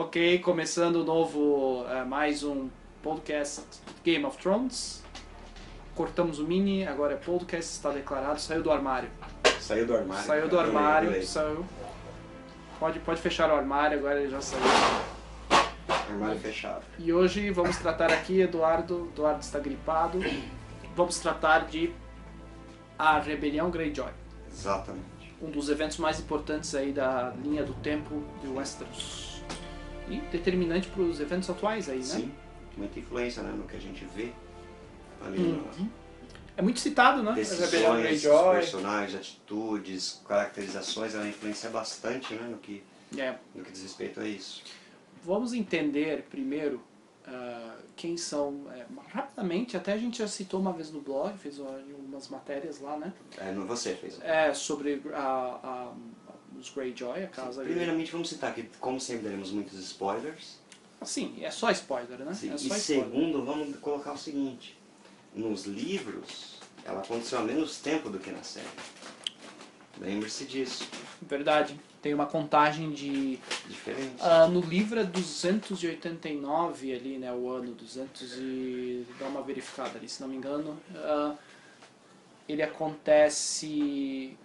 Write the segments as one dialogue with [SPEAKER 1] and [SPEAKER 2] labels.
[SPEAKER 1] Ok, começando o novo, eh, mais um podcast Game of Thrones. Cortamos o mini, agora é podcast, está declarado, saiu do armário.
[SPEAKER 2] Saiu do armário.
[SPEAKER 1] Saiu do
[SPEAKER 2] cara.
[SPEAKER 1] armário,
[SPEAKER 2] Adorei.
[SPEAKER 1] saiu. Pode, pode fechar o armário, agora ele já saiu.
[SPEAKER 2] Armário fechado.
[SPEAKER 1] E hoje vamos tratar aqui, Eduardo, Eduardo está gripado, vamos tratar de a Rebelião Greyjoy.
[SPEAKER 2] Exatamente.
[SPEAKER 1] um dos eventos mais importantes aí da linha do tempo de Westeros. E determinante para os eventos atuais aí, né?
[SPEAKER 2] Sim. Muita influência né, no que a gente vê ali
[SPEAKER 1] Uhum. É muito citado, né?
[SPEAKER 2] decisões, personagens, atitudes, caracterizações, ela influencia bastante né, no, que,
[SPEAKER 1] É.
[SPEAKER 2] no que diz respeito a isso.
[SPEAKER 1] Vamos entender primeiro ah, quem são. é, rapidamente, até a gente já citou uma vez no blog, fez algumas matérias lá, né?
[SPEAKER 2] É, não você fez.
[SPEAKER 1] É, sobre a, a- os Greyjoy, a casa.
[SPEAKER 2] Primeiramente, vamos citar que, como sempre, daremos muitos spoilers.
[SPEAKER 1] Assim, é só spoiler, né?
[SPEAKER 2] Sim.
[SPEAKER 1] É
[SPEAKER 2] E
[SPEAKER 1] só spoiler.
[SPEAKER 2] segundo, vamos colocar o seguinte: nos livros, ela aconteceu há menos tempo do que na série. Lembre-se disso.
[SPEAKER 1] Verdade. Tem uma contagem de
[SPEAKER 2] Diferente.
[SPEAKER 1] Ah, no livro é 289 ali, né, o ano, 200 e... dá uma verificada ali, se não me engano. Ah, ele acontece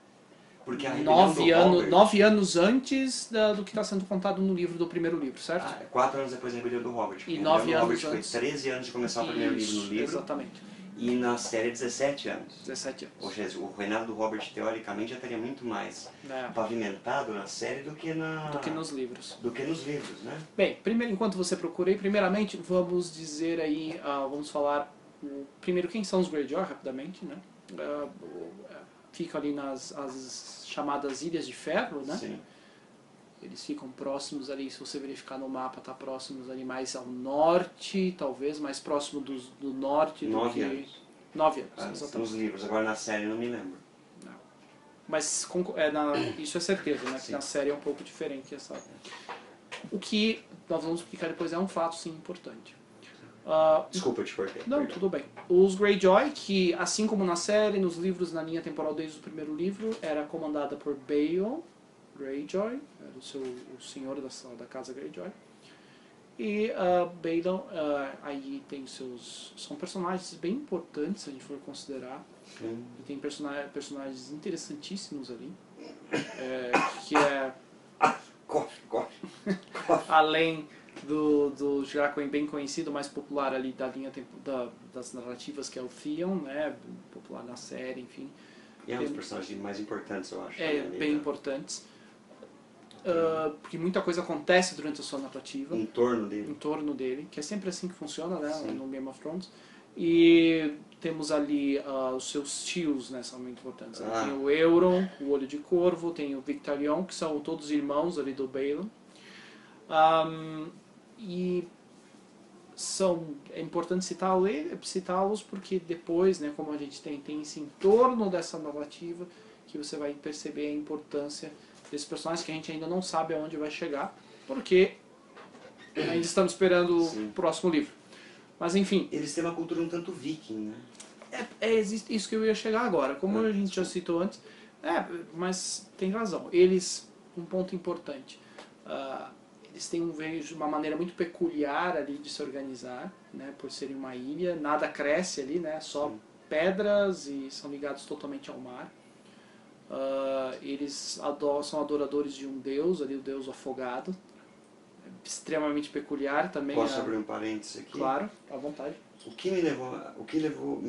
[SPEAKER 2] Porque a
[SPEAKER 1] nove, ano,
[SPEAKER 2] Robert-
[SPEAKER 1] nove anos antes da- do que está sendo contado no livro do primeiro livro, certo?
[SPEAKER 2] Ah, quatro anos depois da rebelião do Robert.
[SPEAKER 1] E nove anos
[SPEAKER 2] Robert
[SPEAKER 1] antes.
[SPEAKER 2] foi 13 anos de começar o primeiro livro no
[SPEAKER 1] Isso,
[SPEAKER 2] livro.
[SPEAKER 1] Exatamente,
[SPEAKER 2] E na série 17 anos.
[SPEAKER 1] 17 anos.
[SPEAKER 2] Ou seja, o reinado do Robert, teoricamente, já teria muito mais
[SPEAKER 1] É,
[SPEAKER 2] pavimentado na série do que, na...
[SPEAKER 1] do que nos livros.
[SPEAKER 2] do que nos livros, né?
[SPEAKER 1] Bem, primeiro, enquanto você procura aí, primeiramente vamos dizer aí, ah, vamos falar o- primeiro quem são os Greyjoy, rapidamente, né? Ah, ficam ali nas as chamadas Ilhas de Ferro, né?
[SPEAKER 2] Sim.
[SPEAKER 1] Eles ficam próximos ali, se você verificar no mapa, tá próximos ali mais ao norte, talvez, mais próximo do, do norte do
[SPEAKER 2] Nove
[SPEAKER 1] que...
[SPEAKER 2] anos.
[SPEAKER 1] Nove anos,
[SPEAKER 2] Ah,
[SPEAKER 1] exatamente.
[SPEAKER 2] nos livros. Agora na série não me lembro.
[SPEAKER 1] Mas conco- é, na- isso é certeza, né? Que
[SPEAKER 2] Sim.
[SPEAKER 1] na série é um pouco diferente essa. O que nós vamos explicar depois é um fato sim importante. Ah,
[SPEAKER 2] Desculpa, eu te cortei.
[SPEAKER 1] não, tudo bem. Os Greyjoy, que assim como na série, nos livros, na linha temporal desde o primeiro livro, era comandada por Bael Greyjoy, era o, seu, o senhor da, da casa Greyjoy. E uh, ah, aí tem seus. São personagens bem importantes, se a gente for considerar.
[SPEAKER 2] Sim.
[SPEAKER 1] E tem persona- personagens interessantíssimos ali. é, que é
[SPEAKER 2] Cofe, cofe.
[SPEAKER 1] além do, do bem conhecido, mais popular ali da linha da, das narrativas, que é o Theon, né? Popular na série, enfim.
[SPEAKER 2] E é um dos personagens mais importantes, eu acho.
[SPEAKER 1] É bem
[SPEAKER 2] da-
[SPEAKER 1] importantes. Ah, porque muita coisa acontece durante a sua narrativa.
[SPEAKER 2] Em torno dele.
[SPEAKER 1] em torno dele, que é sempre assim que funciona, né,
[SPEAKER 2] Sim.
[SPEAKER 1] no Game of Thrones. E temos ali ah, os seus tios, né, são muito importantes.
[SPEAKER 2] Ah.
[SPEAKER 1] Tem o Euron, o Olho de Corvo, tem o Victarion, que são todos irmãos ali do Balon. Ahm, e são é importante citá-lo- citá-los porque depois, né, como a gente tem, tem esse entorno dessa narrativa que você vai perceber a importância desses personagens que a gente ainda não sabe aonde vai chegar, porque ainda estamos esperando
[SPEAKER 2] Sim.
[SPEAKER 1] o próximo livro. Mas enfim,
[SPEAKER 2] Eles têm uma cultura um tanto viking, né?
[SPEAKER 1] é, é existe isso que eu ia chegar agora. Como
[SPEAKER 2] Ah,
[SPEAKER 1] a gente já citou antes, é, mas tem razão. Eles, um ponto importante, ah, eles têm um vejo uma maneira muito peculiar ali de se organizar, né, por serem uma ilha, nada cresce ali, né, só
[SPEAKER 2] Sim.
[SPEAKER 1] pedras e são ligados totalmente ao mar. Ah, eles ado- são adoradores de um deus ali, o deus afogado, extremamente peculiar também.
[SPEAKER 2] Posso
[SPEAKER 1] ah,
[SPEAKER 2] abrir um parênteses aqui?
[SPEAKER 1] Claro, à vontade.
[SPEAKER 2] O que me levou, o que levou,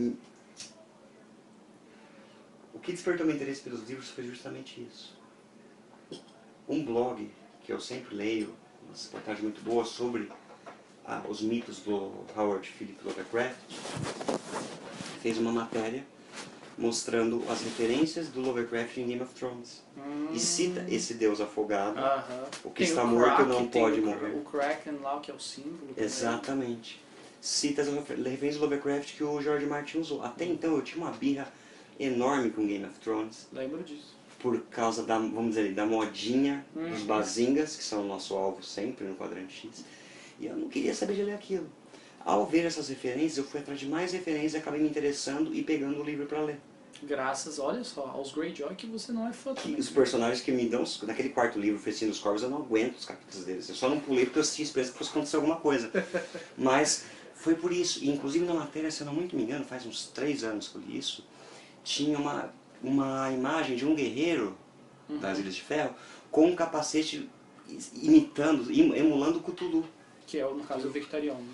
[SPEAKER 2] o que despertou meu interesse pelos livros foi justamente isso. Um blog que eu sempre leio, uma reportagem muito boa sobre ah, os mitos do Howard Philip Lovecraft, fez uma matéria mostrando as referências do Lovecraft em Game of Thrones e cita esse deus afogado.
[SPEAKER 1] Aham.
[SPEAKER 2] O que
[SPEAKER 1] Tem
[SPEAKER 2] está
[SPEAKER 1] o
[SPEAKER 2] morto
[SPEAKER 1] Kraken,
[SPEAKER 2] não pode
[SPEAKER 1] o,
[SPEAKER 2] morrer.
[SPEAKER 1] O Kraken lá, que é o símbolo.
[SPEAKER 2] Exatamente. Cita as refer- referências do Lovecraft que o George Martin usou. Até então eu tinha uma birra enorme com Game of Thrones
[SPEAKER 1] Lembro disso.
[SPEAKER 2] Por causa da, vamos dizer, da modinha dos
[SPEAKER 1] Uhum.
[SPEAKER 2] bazingas, que são o nosso alvo sempre no quadrante X. E eu não queria saber de ler aquilo. Ao ver essas referências, eu fui atrás de mais referências, acabei me interessando e pegando o livro para ler.
[SPEAKER 1] Graças, olha só, aos Greyjoy que você não é fã também.
[SPEAKER 2] os personagens que me dão. Naquele quarto livro, Festim dos Corvos, eu não aguento os capítulos deles. Eu só não pulei porque eu tinha esperança que fosse acontecer alguma coisa. Mas foi por isso. E, inclusive na matéria, se eu não muito me engano, faz uns três anos que eu li isso, tinha uma, uma imagem de um guerreiro das Ilhas de Ferro com um capacete imitando, im- emulando o Cthulhu.
[SPEAKER 1] Que é, no caso, o Victarion. né?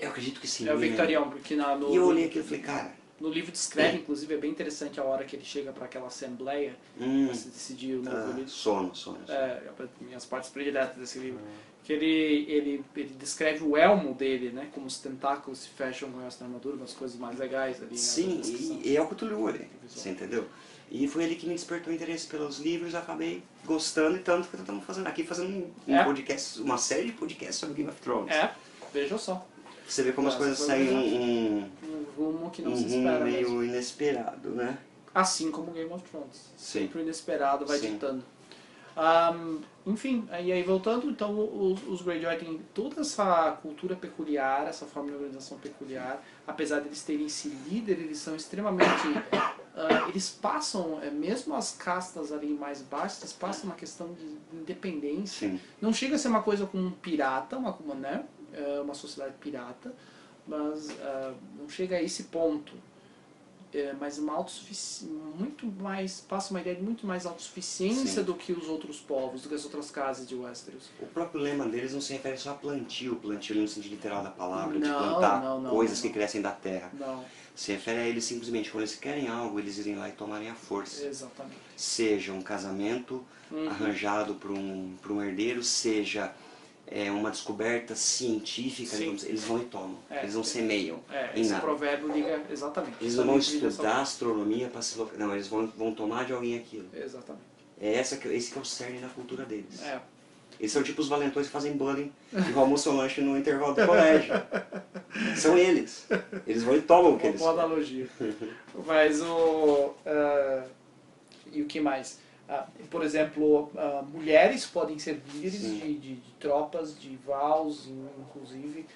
[SPEAKER 2] Eu acredito que sim.
[SPEAKER 1] É o
[SPEAKER 2] né?
[SPEAKER 1] Victarion, porque na, no,
[SPEAKER 2] E eu olhei aquilo e falei, cara,
[SPEAKER 1] no livro descreve, inclusive, é bem interessante a hora que ele chega para aquela assembleia
[SPEAKER 2] hum,
[SPEAKER 1] para se decidir o novo
[SPEAKER 2] ah,
[SPEAKER 1] livro.
[SPEAKER 2] sono, sono. sono.
[SPEAKER 1] É, minhas partes prediletas desse livro. Que ele, ele, ele descreve o elmo dele, né? Como os tentáculos se fecham com essa armadura, umas coisas mais legais ali. né,
[SPEAKER 2] Sim, e, e é o Cthulhu ali, você entendeu? E foi ele que me despertou interesse pelos livros, acabei gostando e tanto que estamos fazendo aqui, fazendo um, um
[SPEAKER 1] É.
[SPEAKER 2] podcast, uma série de podcasts sobre Game of Thrones.
[SPEAKER 1] É, veja só.
[SPEAKER 2] Você vê como as
[SPEAKER 1] Nossa,
[SPEAKER 2] coisas saem um, um,
[SPEAKER 1] Um rumo que não
[SPEAKER 2] um
[SPEAKER 1] se espera
[SPEAKER 2] meio
[SPEAKER 1] mesmo.
[SPEAKER 2] inesperado, né?
[SPEAKER 1] Assim como Game of Thrones.
[SPEAKER 2] Sim.
[SPEAKER 1] Sempre o inesperado vai
[SPEAKER 2] Sim.
[SPEAKER 1] ditando. Ahm, enfim, e aí voltando, então os, os Greyjoy têm toda essa cultura peculiar, essa forma de organização peculiar, apesar de eles terem esse líder, eles são extremamente. ah, eles passam, eh, mesmo as castas ali mais baixas, eles passam uma questão de independência.
[SPEAKER 2] Sim.
[SPEAKER 1] Não chega a ser uma coisa como um pirata, uma, uma, né? É uma sociedade pirata, mas ah, não chega a esse ponto. É, mas uma autossufici- muito mais passa uma ideia de muito mais autossuficiência
[SPEAKER 2] Sim.
[SPEAKER 1] do que os outros povos, do que as outras casas de Westeros.
[SPEAKER 2] O próprio lema deles não se refere só a plantio, plantio no sentido literal da palavra, de
[SPEAKER 1] Não,
[SPEAKER 2] plantar
[SPEAKER 1] não, não,
[SPEAKER 2] coisas que crescem da terra.
[SPEAKER 1] Não,
[SPEAKER 2] Se refere a eles simplesmente quando eles querem algo, eles irem lá e tomarem a força.
[SPEAKER 1] exatamente.
[SPEAKER 2] Seja um casamento
[SPEAKER 1] Uhum.
[SPEAKER 2] arranjado por um, por um herdeiro, seja é, uma descoberta científica,
[SPEAKER 1] Sim.
[SPEAKER 2] eles vão e tomam.
[SPEAKER 1] É.
[SPEAKER 2] eles não semeiam
[SPEAKER 1] É, esse
[SPEAKER 2] nada.
[SPEAKER 1] provérbio liga exatamente.
[SPEAKER 2] Eles não vão estudar astronomia para se Não, eles vão, vão tomar de alguém aquilo.
[SPEAKER 1] Exatamente.
[SPEAKER 2] É essa que, esse que é o cerne da cultura deles.
[SPEAKER 1] É.
[SPEAKER 2] Eles são tipo os valentões que fazem bullying e almoçam o lanche no intervalo do colégio. São eles. Eles vão e tomam o que
[SPEAKER 1] Uma
[SPEAKER 2] eles
[SPEAKER 1] boa analogia. Mas o. ah, e o que mais? Ah, por exemplo, ah, mulheres podem ser líderes de, de- de tropas, de Vals, inclusive,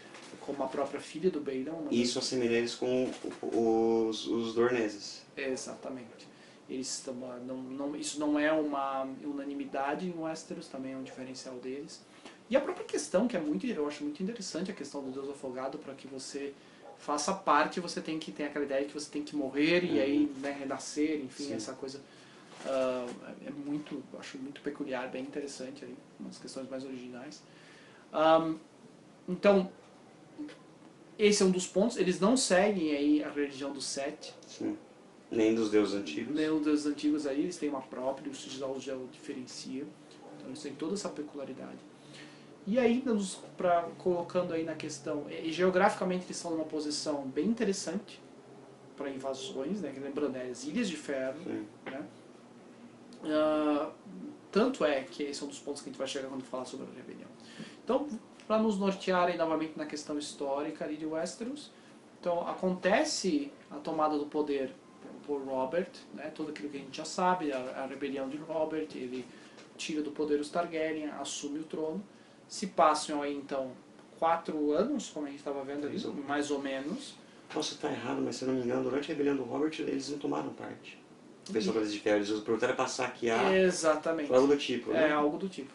[SPEAKER 1] como a própria filha do Beirão.
[SPEAKER 2] E isso assemelha eles com os, os dorneses.
[SPEAKER 1] Exatamente. Eles estão, não, não, isso não é uma unanimidade em Westeros, também é um diferencial deles. E a própria questão, que é muito, eu acho muito interessante, a questão do Deus afogado, para que você faça parte, você tem que ter aquela ideia de que você tem que morrer e aí né, renascer, enfim,
[SPEAKER 2] Sim.
[SPEAKER 1] essa coisa ah, é muito, acho muito peculiar, bem interessante ali, umas questões mais originais. Ahm, então, esse é um dos pontos. Eles não seguem aí a religião dos sete,
[SPEAKER 2] Sim. Nem dos deuses antigos.
[SPEAKER 1] nem os deuses antigos aí, eles têm uma própria, o sigilo já o diferencia. Então eles têm toda essa peculiaridade. E aí, nos, pra, colocando aí na questão, e geograficamente eles estão numa posição bem interessante para invasões, né? Lembrando, é as Ilhas de Ferro,
[SPEAKER 2] Sim.
[SPEAKER 1] né? Ah, tanto é que esse é um dos pontos que a gente vai chegar quando falar sobre a rebelião. Então, para nos nortear aí novamente na questão histórica ali de Westeros, então acontece a tomada do poder por Robert, né? tudo aquilo que a gente já sabe, a, a rebelião de Robert, ele tira do poder os Targaryen, assume o trono. Se passam aí então quatro anos, como a gente estava vendo ali,
[SPEAKER 2] Mais ou menos. Posso estar errado, mas se não me engano, durante a rebelião do Robert, eles não tomaram parte. O pessoal das de ferro, eles perguntaram para saquear,
[SPEAKER 1] Exatamente.
[SPEAKER 2] algo do tipo, né?
[SPEAKER 1] É, algo do tipo.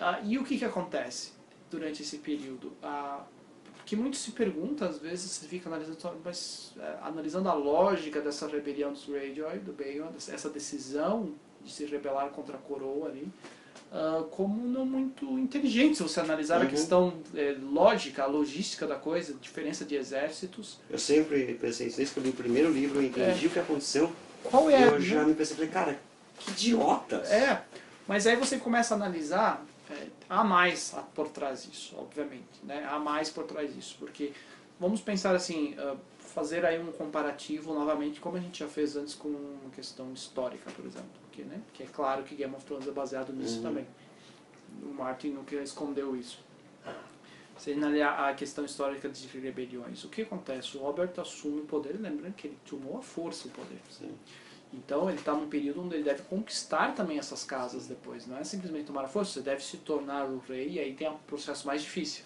[SPEAKER 1] Ah, e o que, que acontece durante esse período? Ah, que muito se pergunta, às vezes você fica analisando, mas, é, analisando a lógica dessa rebelião dos Greyjoy, do Bayon, essa decisão de se rebelar contra a coroa ali, ah, como não muito inteligente, se você analisar a
[SPEAKER 2] Uhum.
[SPEAKER 1] questão é, lógica, a logística da coisa, diferença de exércitos.
[SPEAKER 2] Eu sempre pensei isso, desde que eu li o primeiro livro, eu entendi
[SPEAKER 1] É.
[SPEAKER 2] o que aconteceu,
[SPEAKER 1] Qual é
[SPEAKER 2] eu já me pensei, falei, cara, que idiotas!
[SPEAKER 1] É, mas aí você começa a analisar, é, há mais por trás disso, obviamente, né? Há mais por trás disso, porque vamos pensar assim, ah, fazer aí um comparativo novamente, como a gente já fez antes com uma questão histórica, por exemplo, porque, né? Que é claro que Game of Thrones é baseado nisso
[SPEAKER 2] Uhum.
[SPEAKER 1] também. O Martin nunca escondeu isso. Se analisar a questão histórica de rebeliões, o que acontece? O Robert assume o poder, lembrando que ele tomou a força o poder.
[SPEAKER 2] Sim.
[SPEAKER 1] Então ele está num período onde ele deve conquistar também essas casas depois. Não é simplesmente tomar a força, você deve se tornar o rei e aí tem um processo mais difícil.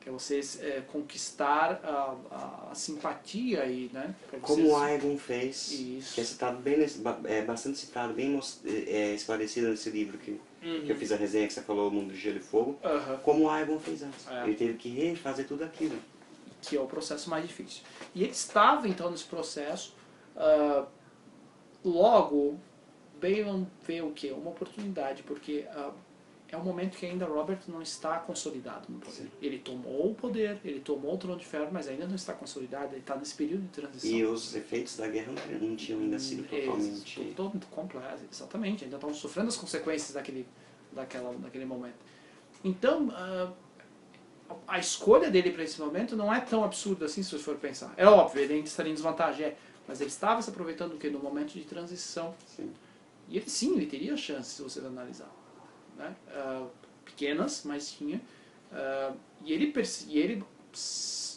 [SPEAKER 1] que é você é, conquistar a, a, a, simpatia aí, né?
[SPEAKER 2] Como o Aegon fez, Isso. que é citado bem é bastante citado, bem é, esclarecido nesse livro que, uhum. que eu fiz a resenha que você falou, Mundo de Gelo e Fogo, uhum. como o Aegon fez antes. É. Ele teve que refazer tudo aquilo.
[SPEAKER 1] Que é o processo mais difícil. E ele estava então nesse processo, uh, logo Balon vê o que? Uma oportunidade, porque uh, é um momento que ainda Robert não está consolidado no poder. Sim. Ele tomou o poder, ele tomou o trono de ferro, mas ainda não está consolidado, ele está nesse período de transição.
[SPEAKER 2] E os efeitos da guerra não tinham ainda sido totalmente...
[SPEAKER 1] Todo, completo, exatamente, ainda estão sofrendo as consequências daquele, daquela, daquele momento. Então, uh, a escolha dele para esse momento não é tão absurda assim, se você for pensar. É óbvio, ele ainda estaria em desvantagem, é, mas ele estava se aproveitando do que? No momento de transição. Sim. E ele sim, ele teria chance, se você analisar né? Uh, pequenas, mas tinha. Uh, e, ele, e, ele,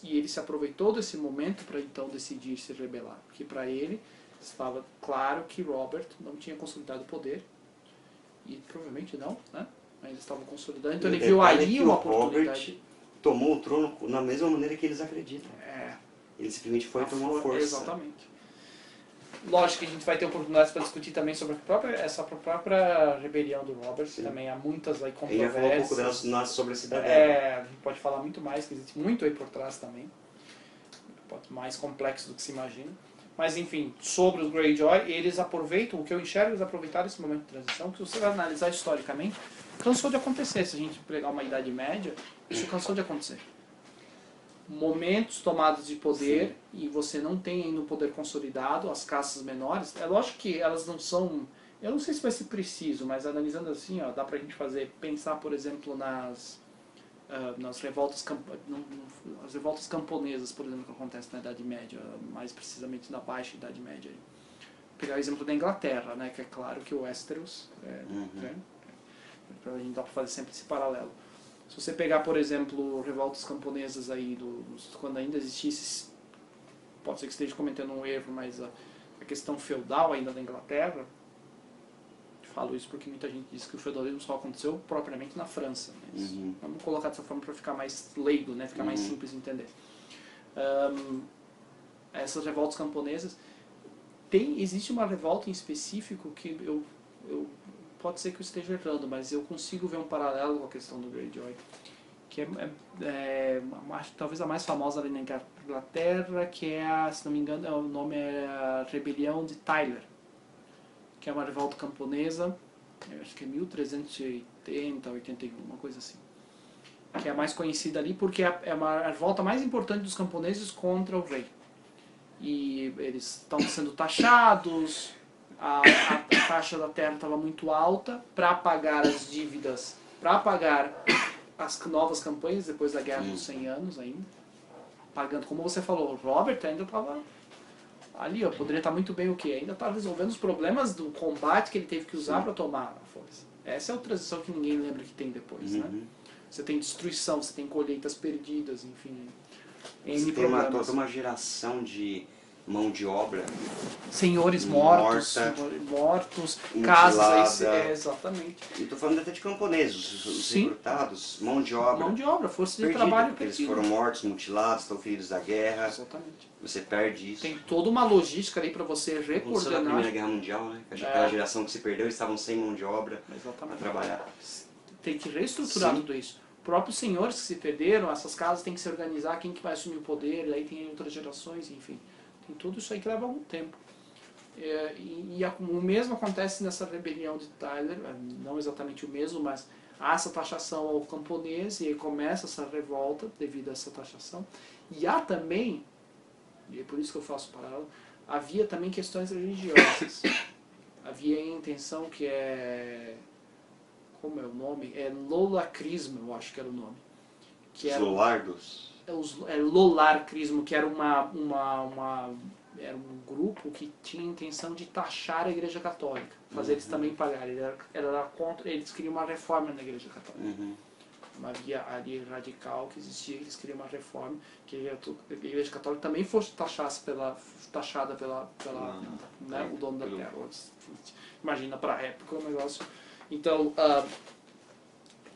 [SPEAKER 1] e ele se aproveitou desse momento para então decidir se rebelar. Porque para ele estava claro que Robert não tinha consolidado o poder. E provavelmente não, né? Ainda estavam consolidando. Então ele viu ali uma oportunidade. Robert
[SPEAKER 2] tomou o trono na mesma maneira que eles acreditam. É. Ele simplesmente foi por uma força.
[SPEAKER 1] Exatamente. Lógico que a gente vai ter oportunidades para discutir também sobre a própria, essa própria rebelião do Robert, Sim. também há muitas aí controvérsias. Ele já falou um pouco
[SPEAKER 2] delas sobre a cidade.
[SPEAKER 1] É, a gente pode falar muito mais, que existe muito aí por trás também. Mais complexo do que se imagina. Mas enfim, sobre os Greyjoy, eles aproveitam, o que eu enxergo, eles aproveitaram esse momento de transição, que se você vai analisar historicamente, cansou de acontecer. Se a gente pegar uma idade média, isso cansou de acontecer momentos tomados de poder Sim. e você não tem ainda um poder consolidado, as caças menores, é lógico que elas não são. Eu não sei se vai ser preciso, mas analisando assim, ó, dá pra gente fazer, pensar, por exemplo, nas, uh, nas revoltas, as revoltas camponesas, por exemplo, que acontecem na Idade Média, mais precisamente na Baixa Idade Média. Pegar o exemplo da Inglaterra, né, que é claro que o Westeros, é, uhum. né, a gente dá pra fazer sempre esse paralelo. Se você pegar, por exemplo, revoltas camponesas aí, do, quando ainda existisse, pode ser que esteja cometendo um erro, mas a, a questão feudal ainda da Inglaterra, falo isso porque muita gente diz que o feudalismo só aconteceu propriamente na França. Mas uhum. Vamos colocar dessa forma para ficar mais leigo, né? ficar uhum. mais simples de entender. Um, essas revoltas camponesas, tem, existe uma revolta em específico que eu, eu pode ser que eu esteja errando, mas eu consigo ver um paralelo com a questão do Greyjoy, que é, é, é talvez a mais famosa ali na Inglaterra, que é, a, se não me engano, é o nome é Rebelião de Tyler, que é uma revolta camponesa, acho que é 1380, 81, uma coisa assim. Que é a mais conhecida ali porque é, é a revolta mais importante dos camponeses contra o rei. E eles estão sendo taxados, a, a, taxa da terra estava muito alta para pagar as dívidas, para pagar as novas campanhas depois da Guerra dos 100 Anos ainda. Pagando, como você falou, o Robert ainda estava ali, ó, poderia estar muito bem o que? Ainda estava resolvendo os problemas do combate que ele teve que usar para tomar a força. Essa é a transição que ninguém lembra que tem depois, né? uhum. né? Você tem destruição, você tem colheitas perdidas, enfim.
[SPEAKER 2] Você tem uma, toda uma geração de mão de obra.
[SPEAKER 1] Senhores mortos, mortos, casas, é, exatamente.
[SPEAKER 2] E estou falando até de camponeses, os Sim. recrutados, mão de obra.
[SPEAKER 1] Mão de obra, força de perdida, trabalho
[SPEAKER 2] porque Eles foram mortos, mutilados, estão feridos da guerra.
[SPEAKER 1] Exatamente.
[SPEAKER 2] Você perde isso.
[SPEAKER 1] Tem toda uma logística ali para você recoordenar.
[SPEAKER 2] na Primeira Guerra Mundial, né? Aquela é. geração que se perdeu, estavam sem mão de obra para trabalhar.
[SPEAKER 1] Tem que reestruturar Sim. tudo isso próprios senhores que se perderam, essas casas têm que se organizar, quem que vai assumir o poder, aí tem outras gerações, enfim. Tudo isso aí que leva algum tempo. É, e, e a, o mesmo acontece nessa rebelião de Tyler, é, não exatamente o mesmo, mas há essa taxação ao camponês e aí começa essa revolta devido a essa taxação. E há também, e é por isso que eu faço paralelo, havia também questões religiosas. havia a intenção que é. Como é o nome? É Lolacrismo, eu acho que era o nome.
[SPEAKER 2] Que era, Lolardos?
[SPEAKER 1] É os, é, Lolarcrismo, que era uma, uma, uma era um grupo que tinha a intenção de taxar a Igreja Católica, fazer uhum. eles também pagarem. Era, era contra, eles queriam uma reforma na Igreja Católica. Uhum. Uma via ali radical que existia, eles queriam uma reforma, que a Igreja Católica também fosse taxasse pela, taxada pela, pela uhum. né, o dono da terra. Imagina para a época o negócio. Então, uh,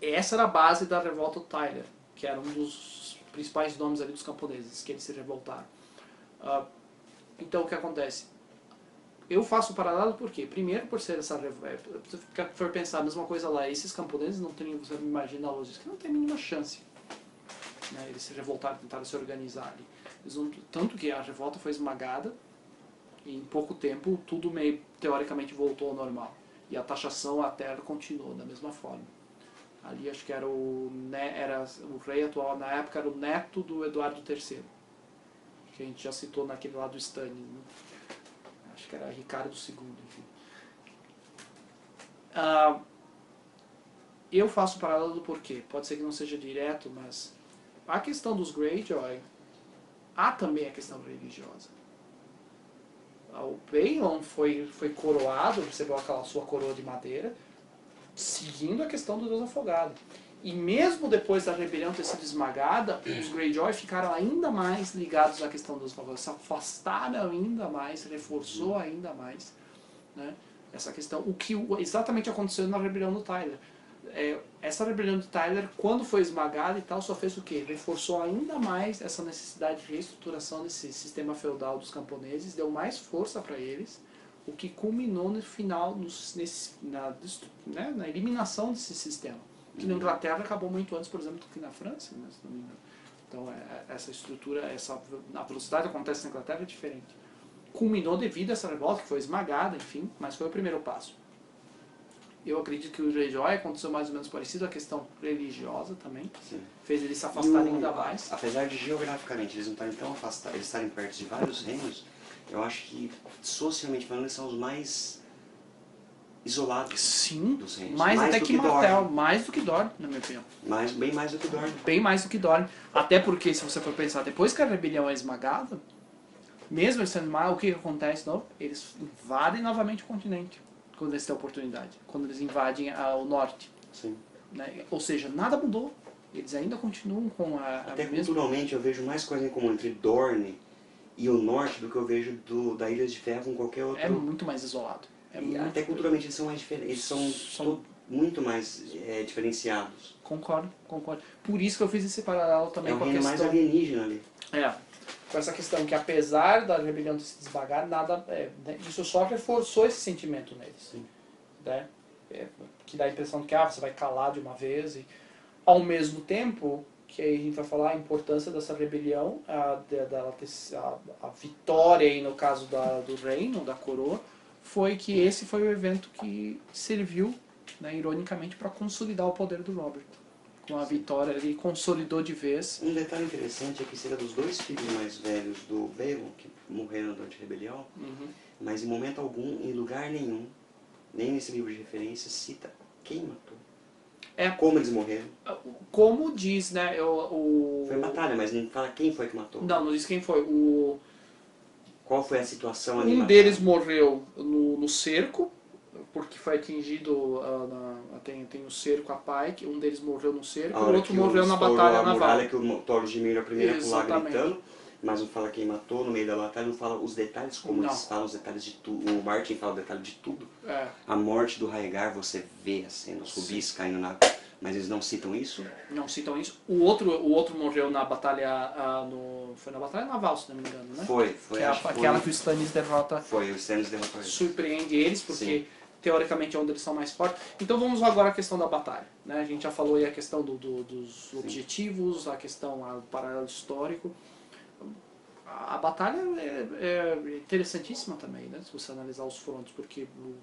[SPEAKER 1] essa era a base da revolta Tyler, que era um dos principais nomes ali dos camponeses que eles se revoltaram. Ah, então o que acontece? Eu faço o paralelo por quê? Primeiro por ser essa revolta. Se for pensar a mesma coisa lá, esses camponeses não têm, você imagina a logística, não tem a mínima chance. Né? Eles se revoltaram, tentaram se organizar ali. Não, tanto que a revolta foi esmagada e em pouco tempo tudo meio teoricamente voltou ao normal. E a taxação à terra continuou da mesma forma. Ali acho que era o, era o rei atual, na época era o neto do Eduardo III. Que a gente já citou naquele lado do. Né? Acho que era Ricardo II, enfim. Ah, eu faço o paralelo do porquê. Pode ser que não seja direto, mas a questão dos Greyjoy, há também a questão religiosa. O Balon foi, foi coroado, recebeu aquela sua coroa de madeira, seguindo a questão do Deus Afogado. E mesmo depois da rebelião ter sido esmagada, os Greyjoy ficaram ainda mais ligados à questão dos Afogados, se afastaram ainda mais, reforçou ainda mais né, essa questão. O que exatamente aconteceu na rebelião do Tyler é, essa rebelião de Tyler, quando foi esmagada e tal, só fez o quê? Reforçou ainda mais essa necessidade de reestruturação desse sistema feudal dos camponeses, deu mais força para eles, o que culminou no final, nesse, na, né, na eliminação desse sistema. Que na Inglaterra acabou muito antes, por exemplo, do que na França, né, se não me engano. Então, é, é essa estrutura, essa, a velocidade que acontece na Inglaterra é diferente. Culminou devido a essa revolta, que foi esmagada, enfim, mas foi o primeiro passo. Eu acredito que o Greyjoy aconteceu mais ou menos parecido, a questão religiosa também. Sim. Fez eles se afastarem ainda mais.
[SPEAKER 2] Apesar de geograficamente eles não estarem tão afastados, eles estarem perto de vários reinos, eu acho que socialmente falando eles são os mais isolados
[SPEAKER 1] Sim,
[SPEAKER 2] dos reinos.
[SPEAKER 1] Mais, mais até que, que Martel, mais do que Dorne, na minha opinião.
[SPEAKER 2] Mais, bem mais do que Dorne.
[SPEAKER 1] Bem mais do que Dorne. Até porque, se você for pensar, depois que a rebelião é esmagada, mesmo sendo mal, o que acontece? Não? Eles invadem novamente o continente quando eles têm a oportunidade, quando eles invadem a, o norte.
[SPEAKER 2] Sim.
[SPEAKER 1] Né? Ou seja, nada mudou. Eles ainda continuam com a, a
[SPEAKER 2] Até
[SPEAKER 1] mesma...
[SPEAKER 2] culturalmente eu vejo mais coisa em comum entre Dorne e o norte do que eu vejo do, da Ilha de Ferro com qualquer outro.
[SPEAKER 1] É muito mais isolado. É
[SPEAKER 2] muito... Até culturalmente eles são mais diferentes. Eles são, são... muito mais é, diferenciados.
[SPEAKER 1] Concordo, concordo. Por isso que eu fiz esse paralelo também
[SPEAKER 2] é
[SPEAKER 1] com a
[SPEAKER 2] questão... mais alienígena ali.
[SPEAKER 1] É, com essa questão que apesar da rebelião ter se desvagar, nada, é, né, isso só reforçou esse sentimento neles.
[SPEAKER 2] Sim.
[SPEAKER 1] Né? É, que dá a impressão de que ah, você vai calar de uma vez. E, ao mesmo tempo, que aí a gente vai falar a importância dessa rebelião, a, dela a, a vitória aí no caso da, do reino, da coroa, foi que esse foi o evento que serviu, né, ironicamente, para consolidar o poder do Robert com a vitória, ele consolidou de vez.
[SPEAKER 2] Um detalhe interessante é que seria dos dois filhos mais velhos do Balon, que morreram durante a rebelião,
[SPEAKER 1] uhum.
[SPEAKER 2] mas em momento algum, em lugar nenhum, nem nesse livro de referência, cita quem matou.
[SPEAKER 1] É,
[SPEAKER 2] como eles morreram.
[SPEAKER 1] Como diz, né? O,
[SPEAKER 2] o... Foi batalha, mas não fala quem foi que matou.
[SPEAKER 1] Não, não diz quem foi. O...
[SPEAKER 2] Qual foi a situação ali?
[SPEAKER 1] Um deles morreu no, no cerco, porque foi atingido, uh, na, tem, tem o cerco a Pike, um deles morreu no cerco, o outro morreu na batalha naval. A muralha
[SPEAKER 2] que o Thor de Miro a primeira pular gritando, mas não fala quem matou no meio da batalha, não fala os detalhes, como não. eles falam os detalhes de tudo. O Martin fala o detalhe de tudo.
[SPEAKER 1] É.
[SPEAKER 2] A morte do Rhaegar, você vê a cena, os rubis caindo na... Mas eles não citam isso?
[SPEAKER 1] Não citam isso. O outro, o outro morreu na batalha, uh, no, foi na batalha naval, se não me engano, né?
[SPEAKER 2] Foi, foi.
[SPEAKER 1] Que é a, aquela que o Stannis derrota.
[SPEAKER 2] Foi, o Stannis derrotou
[SPEAKER 1] eles. Surpreende eles, porque... Sim teoricamente é onde eles são mais fortes. Então vamos agora à questão da batalha. Né? A gente já falou aí a questão do, do, dos objetivos, a questão do paralelo histórico. A, a batalha é, é, interessantíssima também, né? se você analisar os frontos, porque... O,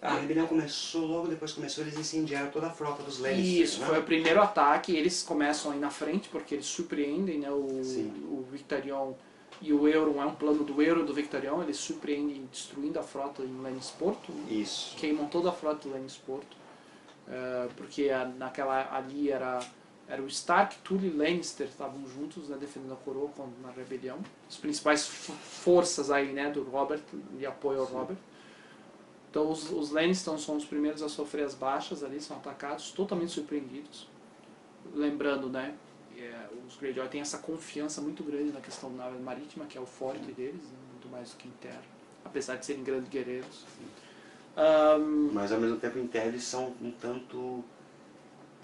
[SPEAKER 2] a rebelião começou, logo depois começou, eles incendiaram toda a frota dos Lannisters.
[SPEAKER 1] Isso, né? foi o primeiro ataque, eles começam aí na frente, porque eles surpreendem, né? o, o Victarion e o Euron é um plano do Euro do Victorion, eles surpreendem destruindo a frota em Lannisporto. Né?
[SPEAKER 2] Isso.
[SPEAKER 1] Queimam toda a frota de Lannisporto. Uh, porque a, naquela ali era era o Stark, Tully e Lannister estavam juntos né, defendendo a coroa na rebelião. As principais forças aí né, do Robert, de apoio ao Sim. Robert. Então os, os Lannister são os primeiros a sofrer as baixas ali, são atacados, totalmente surpreendidos. Lembrando, né, é, os Greyjoy têm essa confiança muito grande na questão da nave marítima, que é o forte deles, né, muito mais do que em terra, apesar de serem grandes guerreiros.
[SPEAKER 2] Um, Mas ao mesmo tempo em terra eles são um tanto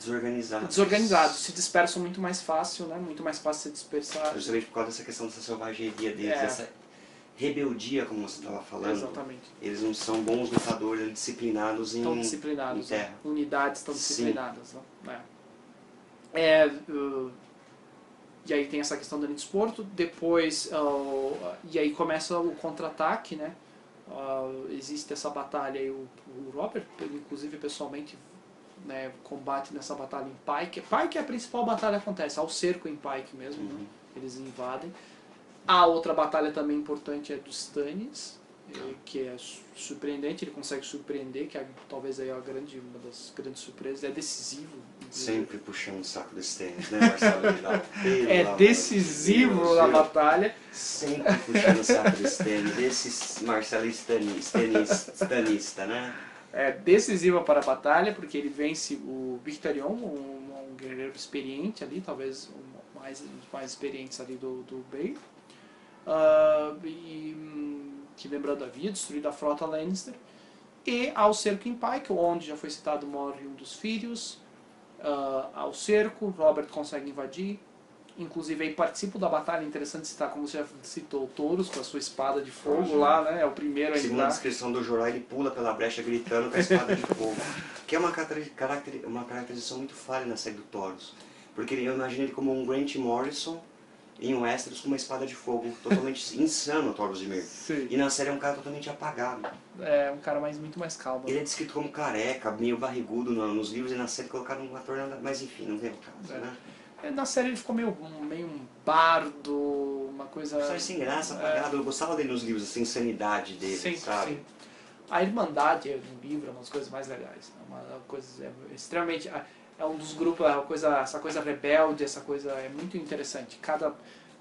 [SPEAKER 2] desorganizados.
[SPEAKER 1] desorganizados, se dispersam muito mais fácil, né? Muito mais fácil se dispersar.
[SPEAKER 2] Justamente por causa dessa questão dessa selvageria deles,
[SPEAKER 1] É.
[SPEAKER 2] dessa rebeldia, como você estava falando.
[SPEAKER 1] Exatamente.
[SPEAKER 2] Eles não são bons lutadores, eles disciplinados em,
[SPEAKER 1] Estão disciplinados.
[SPEAKER 2] em terra.
[SPEAKER 1] né? Unidades estão disciplinadas. Né? É. É, uh, e aí tem essa questão do desporto. Depois, uh, e aí começa o contra-ataque, né? Uh, existe essa batalha e o, o Robert, inclusive pessoalmente, né, combate nessa batalha em Pike. Pike é a principal batalha que acontece, ao cerco em Pike mesmo, né?
[SPEAKER 2] Uhum.
[SPEAKER 1] eles invadem. A outra batalha também importante é dos Stannis, eh, que é su- surpreendente, ele consegue surpreender, que é talvez aí a grande, uma das grandes surpresas, é decisivo.
[SPEAKER 2] Sempre puxando o saco desse tênis, né, Marcelo
[SPEAKER 1] É decisivo na batalha.
[SPEAKER 2] Sempre puxando o saco desse tênis, desse Marcelo Stanis, tenis, stanista, né?
[SPEAKER 1] É decisiva para a batalha, porque ele vence o Victorion, um, um guerreiro experiente ali, talvez um mais, dos mais experientes ali do, do Bale. Ah, e, hum, que lembrando havia destruído a frota Lannister. E ao cerco em Pike, onde já foi citado, morre um dos filhos. Ah, ao cerco, Robert consegue invadir. Inclusive aí participa da batalha, interessante citar, como você já citou, o Touros com a sua espada de fogo lá, né? É o primeiro a
[SPEAKER 2] Segundo a descrição do Jorah, ele pula pela brecha gritando com a espada de fogo. Que é uma, uma caracterização muito falha na série do Taurus. Porque eu imagino ele como um Grant Morrison em Westeros com uma espada de fogo. Totalmente insano o Taurus de Mir.
[SPEAKER 1] Sim.
[SPEAKER 2] E na série é um cara totalmente apagado.
[SPEAKER 1] É um cara mais, muito mais calmo.
[SPEAKER 2] Ele é descrito como careca, meio barrigudo no- nos livros e na série colocaram um ator. Mas enfim, não vem ao caso,
[SPEAKER 1] É.
[SPEAKER 2] né?
[SPEAKER 1] É, Na série ele ficou meio, um- meio um bardo, uma coisa.
[SPEAKER 2] Personagem sem graça, apagado. Eu gostava dele nos livros, essa insanidade dele,
[SPEAKER 1] Sim,
[SPEAKER 2] sabe?
[SPEAKER 1] sim. A Irmandade é um livro, é uma das coisas mais legais. É uma coisa é extremamente. É um dos grupos, é uma coisa, essa coisa rebelde, essa coisa é muito interessante. Cada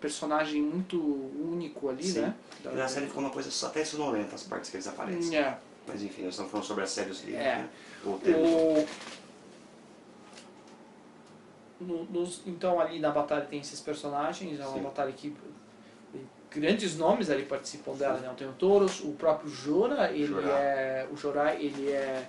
[SPEAKER 1] personagem muito único ali,
[SPEAKER 2] Sim.
[SPEAKER 1] né?
[SPEAKER 2] E na série ficou uma coisa só até sonolenta as partes que eles aparecem.
[SPEAKER 1] É.
[SPEAKER 2] Mas enfim, nós estamos falando sobre a série dos livros,
[SPEAKER 1] É.
[SPEAKER 2] né? O...
[SPEAKER 1] no- nos- então ali na batalha tem esses personagens, é uma
[SPEAKER 2] Sim.
[SPEAKER 1] batalha que grandes nomes ali participam dela, né? Tem o Toros, o próprio Jora, ele é o Jorah, ele é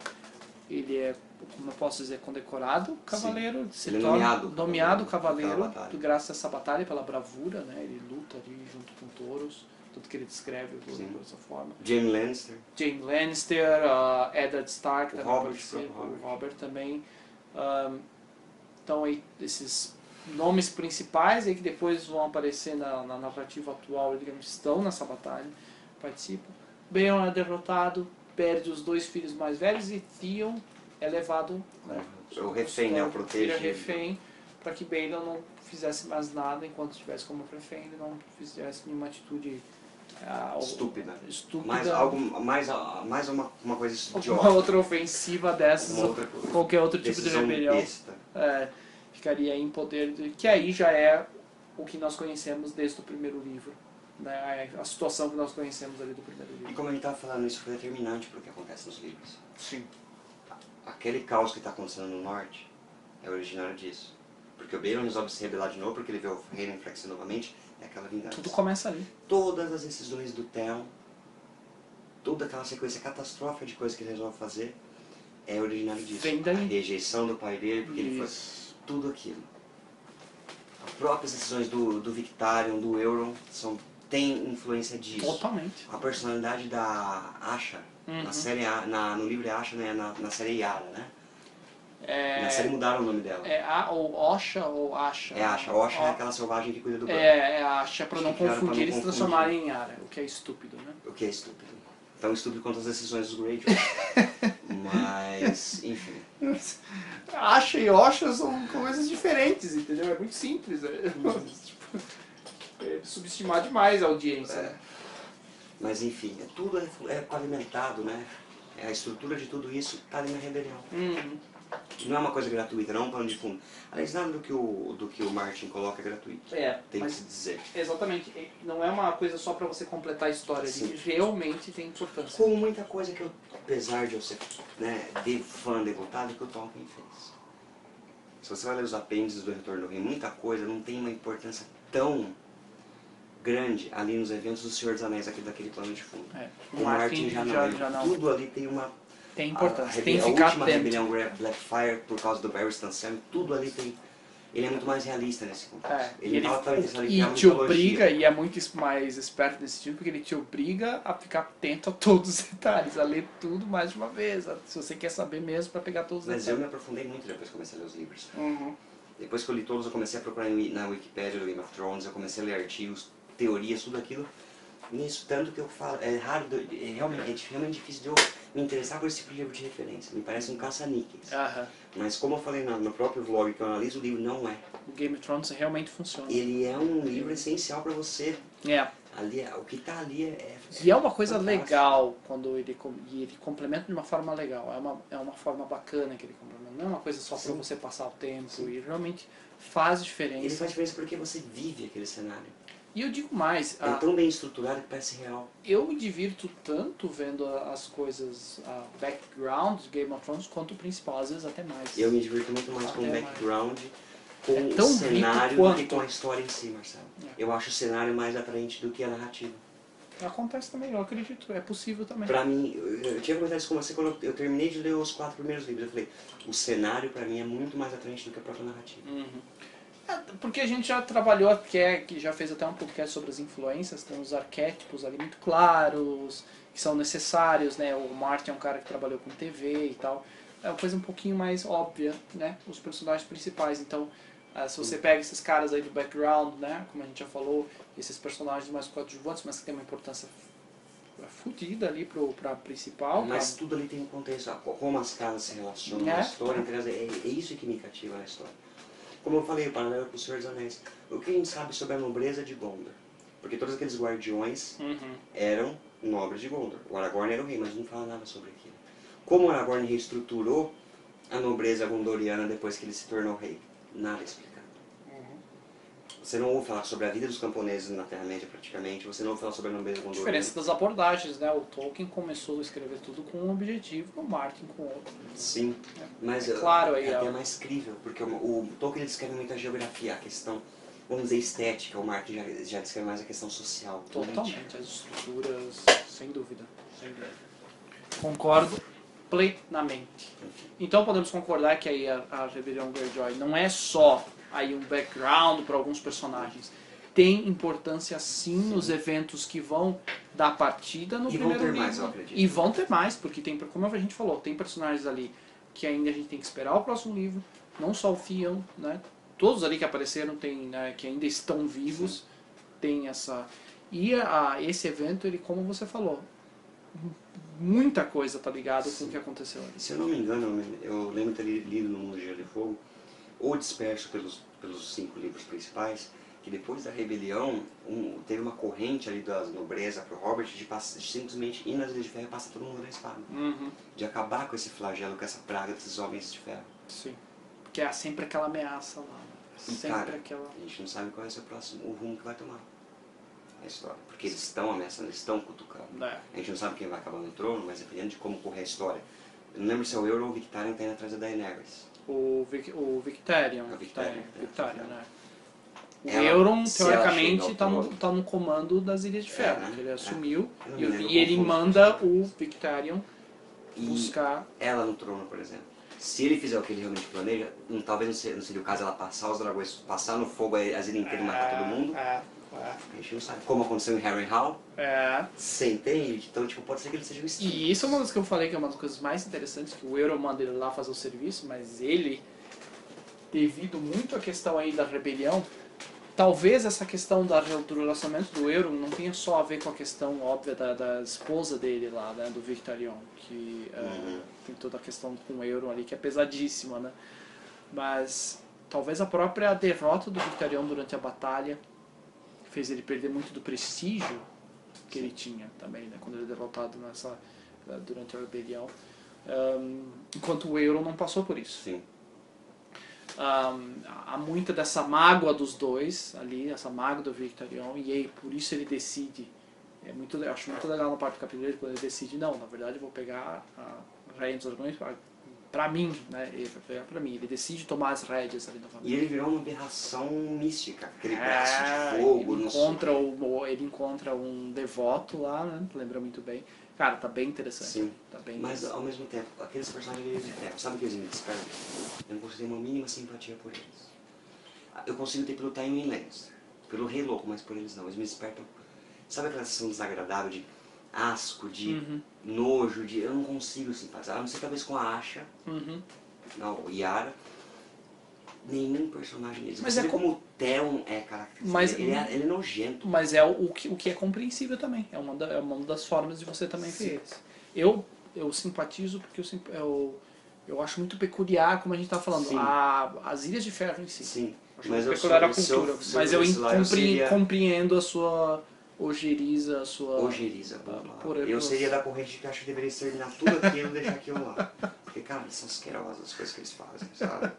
[SPEAKER 1] ele é como eu posso dizer condecorado cavaleiro, se
[SPEAKER 2] Ele é
[SPEAKER 1] torna
[SPEAKER 2] nomeado
[SPEAKER 1] nomeado
[SPEAKER 2] cavaleiro
[SPEAKER 1] graças a essa batalha pela bravura, né? Ele luta ali junto com Toros, tudo que ele descreve
[SPEAKER 2] Sim.
[SPEAKER 1] dessa forma.
[SPEAKER 2] Jaime Lannister.
[SPEAKER 1] Jaime Lannister, uh, Eddard Stark,
[SPEAKER 2] O
[SPEAKER 1] também
[SPEAKER 2] Robert, o
[SPEAKER 1] o Robert também. Um, então aí esses nomes principais aí que depois vão aparecer na, na narrativa atual, digamos, estão nessa batalha, participam. Baelon é derrotado, perde os dois filhos mais velhos e Theon é levado né,
[SPEAKER 2] O refém, né? O
[SPEAKER 1] vira
[SPEAKER 2] protegido.
[SPEAKER 1] refém para que Baelon não fizesse mais nada enquanto estivesse como refém, ele não fizesse nenhuma atitude ah,
[SPEAKER 2] Estúpida.
[SPEAKER 1] estúpida
[SPEAKER 2] Mais, algo, mais, mais uma, uma coisa idiota.
[SPEAKER 1] uma outra ofensiva dessas,
[SPEAKER 2] outra
[SPEAKER 1] qualquer outro tipo de rebelião,
[SPEAKER 2] besta.
[SPEAKER 1] É, ficaria em poder, de, que aí já é o que nós conhecemos desde o primeiro livro, né? a situação que nós conhecemos ali do primeiro
[SPEAKER 2] E
[SPEAKER 1] livro.
[SPEAKER 2] como a gente estava falando, isso foi determinante para o que acontece nos livros.
[SPEAKER 1] Sim.
[SPEAKER 2] Aquele caos que está acontecendo no norte é originário disso. Porque o Baelon resolve se rebelar de novo porque ele vê o reino enfraquecer novamente, é aquela vingança.
[SPEAKER 1] Tudo começa ali.
[SPEAKER 2] Todas as decisões do Theon, toda aquela sequência catastrófica de coisas que ele resolve fazer, é originário disso.
[SPEAKER 1] Vem daí.
[SPEAKER 2] A rejeição do pai dele, porque ele foi
[SPEAKER 1] Isso.
[SPEAKER 2] tudo aquilo. As próprias decisões do, do Victarion, do Euron, são, tem influência disso.
[SPEAKER 1] Totalmente.
[SPEAKER 2] A personalidade da Asha,
[SPEAKER 1] Uhum.
[SPEAKER 2] na série, na, no livro é Asha, né? na, na série Yara, né?
[SPEAKER 1] É,
[SPEAKER 2] Na série mudaram o nome dela.
[SPEAKER 1] é a, ou Osha ou Asha.
[SPEAKER 2] É Asha. Osha
[SPEAKER 1] Ó,
[SPEAKER 2] é aquela selvagem que cuida do.
[SPEAKER 1] É, é a Asha
[SPEAKER 2] Acho
[SPEAKER 1] não
[SPEAKER 2] pra
[SPEAKER 1] confundir
[SPEAKER 2] não
[SPEAKER 1] e se
[SPEAKER 2] confundir.
[SPEAKER 1] transformarem em Ara, o que é estúpido, né?
[SPEAKER 2] O que é estúpido. Tão estúpido quanto as decisões dos Greyjoy. Mas, enfim.
[SPEAKER 1] Asha e Osha são coisas diferentes, entendeu? É muito simples. É, tipo, é subestimar demais a audiência.
[SPEAKER 2] É. Mas enfim, é tudo é, é pavimentado, né? É, a estrutura de tudo isso está ali na rebelião.
[SPEAKER 1] Uhum.
[SPEAKER 2] Não é uma coisa gratuita, não é um plano de fundo. Aliás, nada do que o, do que o Martin coloca é gratuito.
[SPEAKER 1] É,
[SPEAKER 2] Tem que se dizer.
[SPEAKER 1] exatamente, não é uma coisa só para você completar a história,
[SPEAKER 2] Sim.
[SPEAKER 1] ele realmente tem importância.
[SPEAKER 2] Como muita coisa que eu, apesar de eu ser né, de fã degotado, que o Tolkien fez. Se você vai ler os apêndices do Retorno do Rei, muita coisa não tem uma importância tão grande ali nos eventos do Senhor dos Anéis, aqui daquele plano de fundo.
[SPEAKER 1] É,
[SPEAKER 2] O Martin já não. ele-
[SPEAKER 1] já não.
[SPEAKER 2] Tudo ali tem uma
[SPEAKER 1] Tem
[SPEAKER 2] a,
[SPEAKER 1] importância,
[SPEAKER 2] a,
[SPEAKER 1] tem que
[SPEAKER 2] a
[SPEAKER 1] ficar
[SPEAKER 2] última
[SPEAKER 1] atento.
[SPEAKER 2] rebelião Gra- Blackfire, por causa do Barry Stan Sam, tudo ali tem... Ele é muito mais realista nesse contexto.
[SPEAKER 1] É,
[SPEAKER 2] ele,
[SPEAKER 1] ele,
[SPEAKER 2] fala
[SPEAKER 1] e te obriga, e é muito mais esperto nesse sentido, porque ele te obriga a ficar atento a todos os detalhes, a ler tudo mais de uma vez, a- se você quer saber mesmo, para pegar todos os
[SPEAKER 2] Mas eu
[SPEAKER 1] detalhes.
[SPEAKER 2] me aprofundei muito depois que comecei a ler os livros.
[SPEAKER 1] Uhum.
[SPEAKER 2] Depois que eu li todos, eu comecei a procurar na Wikipedia do Game of Thrones, eu comecei a ler artigos, teorias, tudo aquilo. Nisso, tanto que eu falo, é raro, é realmente, é realmente difícil de eu me interessar por esse tipo de livro de referência. Me parece um caça-níqueis.
[SPEAKER 1] Aham.
[SPEAKER 2] Mas como eu falei no, no próprio vlog que eu analiso, o livro não é.
[SPEAKER 1] O Game of Thrones realmente funciona.
[SPEAKER 2] Ele é um livro essencial para você.
[SPEAKER 1] É.
[SPEAKER 2] Ali, é- o que está ali é...
[SPEAKER 1] E é uma coisa
[SPEAKER 2] fantástico.
[SPEAKER 1] legal quando ele, e ele complementa de uma forma legal. É uma, é uma forma bacana que ele complementa. Não é uma coisa só para
[SPEAKER 2] Sim.
[SPEAKER 1] você passar o tempo. E realmente faz
[SPEAKER 2] Ele
[SPEAKER 1] diferença.
[SPEAKER 2] faz diferença porque você vive aquele cenário.
[SPEAKER 1] E eu digo mais.
[SPEAKER 2] É
[SPEAKER 1] a-
[SPEAKER 2] tão bem estruturado que parece real.
[SPEAKER 1] eu me divirto tanto vendo as coisas, a background de Game of Thrones, quanto o principal, às vezes até mais.
[SPEAKER 2] Eu me divirto muito mais com o
[SPEAKER 1] Até
[SPEAKER 2] background, com
[SPEAKER 1] É
[SPEAKER 2] o cenário, do que com a história em si, Marcelo.
[SPEAKER 1] É.
[SPEAKER 2] Eu acho o cenário mais atraente do que a narrativa.
[SPEAKER 1] Acontece também, eu acredito, é possível também.
[SPEAKER 2] Pra mim, eu, tinha comentado isso com você quando eu, eu terminei de ler os quatro primeiros livros. Eu falei, o cenário pra mim é muito mais atraente do que a própria narrativa.
[SPEAKER 1] Uhum. É, porque a gente já trabalhou, que, é, que já fez até um podcast sobre as influências, tem os arquétipos ali muito claros, que são necessários, né? O Martin é um cara que trabalhou com TV e tal. É uma coisa um pouquinho mais óbvia, né? Os personagens principais. Então, ah, se você pega esses caras aí do background, né? Como a gente já falou, esses personagens mais coadjuvantes, mas que tem uma importância fodida ali pro, pra principal.
[SPEAKER 2] Mas
[SPEAKER 1] pra-
[SPEAKER 2] tudo ali tem um contexto, a- como as casas se relacionam
[SPEAKER 1] É.
[SPEAKER 2] na história, é, é isso que me cativa na história. Como eu falei, o paralelo com o Senhor dos Anéis. O que a gente sabe sobre a nobreza de Gondor? Porque todos aqueles guardiões
[SPEAKER 1] Uhum.
[SPEAKER 2] eram nobres de Gondor. O Aragorn era o rei, mas não fala nada sobre aquilo. Como o Aragorn reestruturou a nobreza gondoriana depois que ele se tornou rei? Nada explicado. Você não ouve falar sobre a vida dos camponeses na Terra-média, praticamente. Você não ouve falar sobre a nobreza gondoriana.
[SPEAKER 1] diferença das abordagens, né? O Tolkien começou a escrever tudo com um objetivo, o Martin com outro.
[SPEAKER 2] Sim, mas
[SPEAKER 1] É
[SPEAKER 2] uh,
[SPEAKER 1] claro aí,
[SPEAKER 2] é até mais crível, porque o, o Tolkien descreve muito a geografia, a questão, vamos dizer, estética. O Martin já, já descreve mais a questão social, política.
[SPEAKER 1] Totalmente, as estruturas, sem dúvida. Sem dúvida. Concordo plenamente. Então podemos concordar que aí a, a Rebelião Greyjoy não é só aí um background para alguns personagens. Tem importância sim nos eventos que vão dar partida no
[SPEAKER 2] E vão
[SPEAKER 1] primeiro
[SPEAKER 2] ter
[SPEAKER 1] livro.
[SPEAKER 2] mais, eu acredito.
[SPEAKER 1] E vão ter mais, porque tem, como a gente falou, tem personagens ali que ainda a gente tem que esperar o próximo livro, não só o Theon, né? Todos ali que apareceram tem, né, que ainda estão vivos, tem essa e a, esse evento ele, como você falou, muita coisa tá ligada com o que aconteceu ali.
[SPEAKER 2] Se eu não me engano, eu lembro de ter li- lido no Mundo de Gelo e Fogo, ou disperso pelos, pelos cinco livros principais, que depois da rebelião um, teve uma corrente ali da nobreza pro Robert de, pass- de simplesmente ir nas Ilhas de Ferro e passar todo mundo na espada.
[SPEAKER 1] Uhum,
[SPEAKER 2] De acabar com esse flagelo, com essa praga desses homens de ferro.
[SPEAKER 1] sim. Porque é sempre aquela ameaça lá. né? Sempre
[SPEAKER 2] cara,
[SPEAKER 1] aquela.
[SPEAKER 2] A gente não sabe qual ser o próximo, o rumo que vai tomar a história. Porque eles estão ameaçando, eles estão cutucando.
[SPEAKER 1] né?
[SPEAKER 2] A gente não sabe quem vai acabar no trono, mas dependendo de como correr a história. Eu não lembro se é o Euro ou o Victarion que tá indo atrás da Daenerys.
[SPEAKER 1] O, Vic, o Victarion.
[SPEAKER 2] É o
[SPEAKER 1] Victarion,
[SPEAKER 2] Victarion, é.
[SPEAKER 1] Victarion, né? O
[SPEAKER 2] Ela-
[SPEAKER 1] Euron, teoricamente, está no, tá no comando das Ilhas de Ferro.
[SPEAKER 2] É, né?
[SPEAKER 1] Ele
[SPEAKER 2] É.
[SPEAKER 1] assumiu
[SPEAKER 2] não
[SPEAKER 1] e, e ele manda o Victarion
[SPEAKER 2] E
[SPEAKER 1] buscar.
[SPEAKER 2] ela no trono, por exemplo. Se ele fizer o que ele realmente planeja, não- talvez não seria, não seria o caso ela passar os dragões, passar no fogo as ilhas inteiras e matar todo mundo.
[SPEAKER 1] É,
[SPEAKER 2] A gente não sabe como aconteceu em Harrenhal.
[SPEAKER 1] é, é.
[SPEAKER 2] Você entende? Então, tipo, pode ser que ele seja o Steve.
[SPEAKER 1] E isso é uma das que eu falei que é uma das coisas mais interessantes, que o Euro manda ele lá fazer o serviço, mas ele, devido muito à questão aí da rebelião, talvez essa questão da, do relacionamento do Euro não tenha só a ver com a questão óbvia da, da esposa dele lá, né, do Victarion, que é,
[SPEAKER 2] Uhum.
[SPEAKER 1] tem toda a questão com o Euro ali, que é pesadíssima, né? Mas talvez a própria derrota do Victarion durante a batalha fez ele perder muito do prestígio que ele tinha também, né? Quando ele é derrotado nessa eh, durante a rebelião. Ahm, enquanto o Euron não passou por isso.
[SPEAKER 2] Sim.
[SPEAKER 1] Ahm, há muita dessa mágoa dos dois ali, essa mágoa do Victarion, e aí por isso ele decide. É muito, eu acho muito legal na parte do capítulo dele quando ele decide, não, na verdade eu vou pegar a Rainha dos Dragões pra, pra mim, né? Ele vai pegar pra mim. Ele decide tomar as rédeas ali
[SPEAKER 2] E
[SPEAKER 1] novamente.
[SPEAKER 2] ele virou uma aberração mística. Aquele
[SPEAKER 1] É,
[SPEAKER 2] braço de fogo
[SPEAKER 1] ele encontra, o, ele encontra um devoto lá, né? Lembra muito bem. Cara, tá bem interessante.
[SPEAKER 2] Sim.
[SPEAKER 1] Tá bem
[SPEAKER 2] Mas ao mesmo tempo, aqueles personagens de de ferro, sabe que eles me despertam? Eu não consigo ter uma mínima simpatia por eles. Eu consigo ter pelo Tywin Lannister, pelo Rei Louco, mas por eles não. Eles me despertam. Sabe aquela sensação desagradável de asco, de
[SPEAKER 1] Uhum.
[SPEAKER 2] nojo, de eu não consigo simpatizar. A não ser talvez com a Asha,
[SPEAKER 1] Uhum.
[SPEAKER 2] não, o Yara. Nenhum personagem deles.
[SPEAKER 1] Mas
[SPEAKER 2] Você
[SPEAKER 1] é
[SPEAKER 2] vê
[SPEAKER 1] co-
[SPEAKER 2] como o Theon é característico.
[SPEAKER 1] Mas-
[SPEAKER 2] ele, é, ele é nojento.
[SPEAKER 1] Mas é o, o que, o que é compreensível também. É uma, da- é uma das formas de você também ver eles. Eu, eu simpatizo porque eu, eu, eu acho muito peculiar, como a gente tá falando,
[SPEAKER 2] Sim.
[SPEAKER 1] a, as Ilhas de Ferro em si.
[SPEAKER 2] Sim.
[SPEAKER 1] Acho
[SPEAKER 2] Mas
[SPEAKER 1] muito
[SPEAKER 2] eu sou,
[SPEAKER 1] peculiar a
[SPEAKER 2] se eu-
[SPEAKER 1] cultura. mas eu
[SPEAKER 2] eu
[SPEAKER 1] compre-
[SPEAKER 2] seria-
[SPEAKER 1] compreendo a sua ojeriza, a sua...
[SPEAKER 2] Palavra.
[SPEAKER 1] por-
[SPEAKER 2] Eu seria da corrente que acha que deveria exterminar tudo aquilo e deixar aquilo lá. Porque, cara, são asquerosas as coisas que eles fazem, sabe?